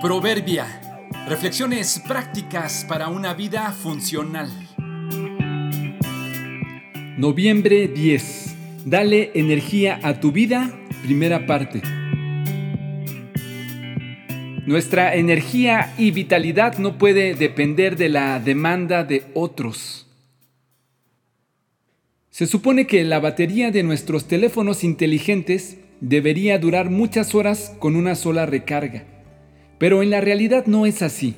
Proverbia. Reflexiones prácticas para una vida funcional. Noviembre 10. Dale energía a tu vida, primera parte. Nuestra energía y vitalidad no puede depender de la demanda de otros. Se supone que la batería de nuestros teléfonos inteligentes debería durar muchas horas con una sola recarga, pero en la realidad no es así.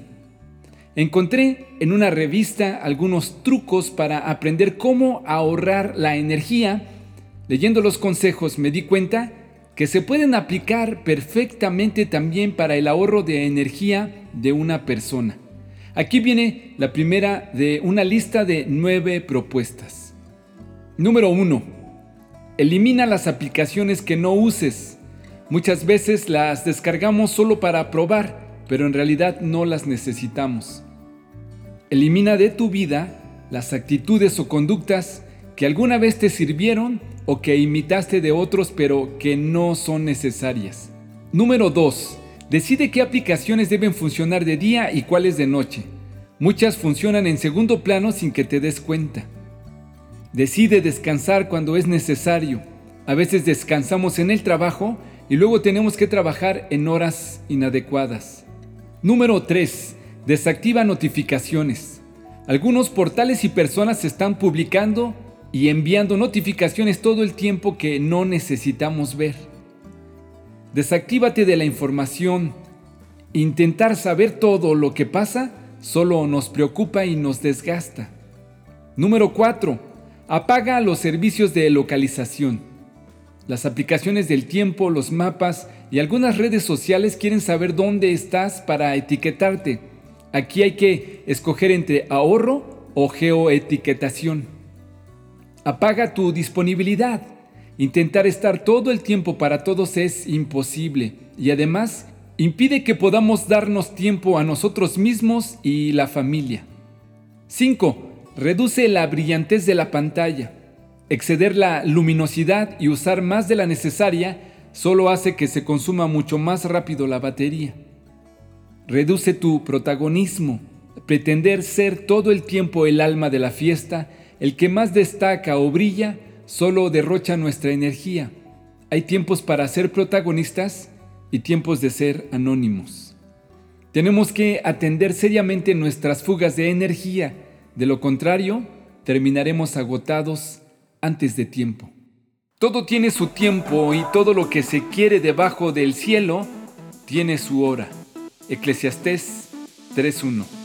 Encontré en una revista algunos trucos para aprender cómo ahorrar la energía. Leyendo los consejos me di cuenta que se pueden aplicar perfectamente también para el ahorro de energía de una persona. Aquí viene la primera de una lista de nueve propuestas. Número 1. Elimina las aplicaciones que no uses. Muchas veces las descargamos solo para probar, pero en realidad no las necesitamos. Elimina de tu vida las actitudes o conductas que alguna vez te sirvieron o que imitaste de otros pero que no son necesarias. Número 2. Decide qué aplicaciones deben funcionar de día y cuáles de noche. Muchas funcionan en segundo plano sin que te des cuenta. Decide descansar cuando es necesario. A veces descansamos en el trabajo y luego tenemos que trabajar en horas inadecuadas. Número 3. Desactiva notificaciones. Algunos portales y personas están publicando y enviando notificaciones todo el tiempo que no necesitamos ver. Desactívate de la información. Intentar saber todo lo que pasa solo nos preocupa y nos desgasta. Número 4. Apaga los servicios de localización. Las aplicaciones del tiempo, los mapas y algunas redes sociales quieren saber dónde estás para etiquetarte. Aquí hay que escoger entre ahorro o geoetiquetación. Apaga tu disponibilidad. Intentar estar todo el tiempo para todos es imposible y además impide que podamos darnos tiempo a nosotros mismos y la familia. 5. Reduce la brillantez de la pantalla. Exceder la luminosidad y usar más de la necesaria solo hace que se consuma mucho más rápido la batería. Reduce tu protagonismo. Pretender ser todo el tiempo el alma de la fiesta el que más destaca o brilla solo derrocha nuestra energía. Hay tiempos para ser protagonistas y tiempos de ser anónimos. Tenemos que atender seriamente nuestras fugas de energía, de lo contrario, terminaremos agotados antes de tiempo. Todo tiene su tiempo y todo lo que se quiere debajo del cielo tiene su hora. Eclesiastés 3.1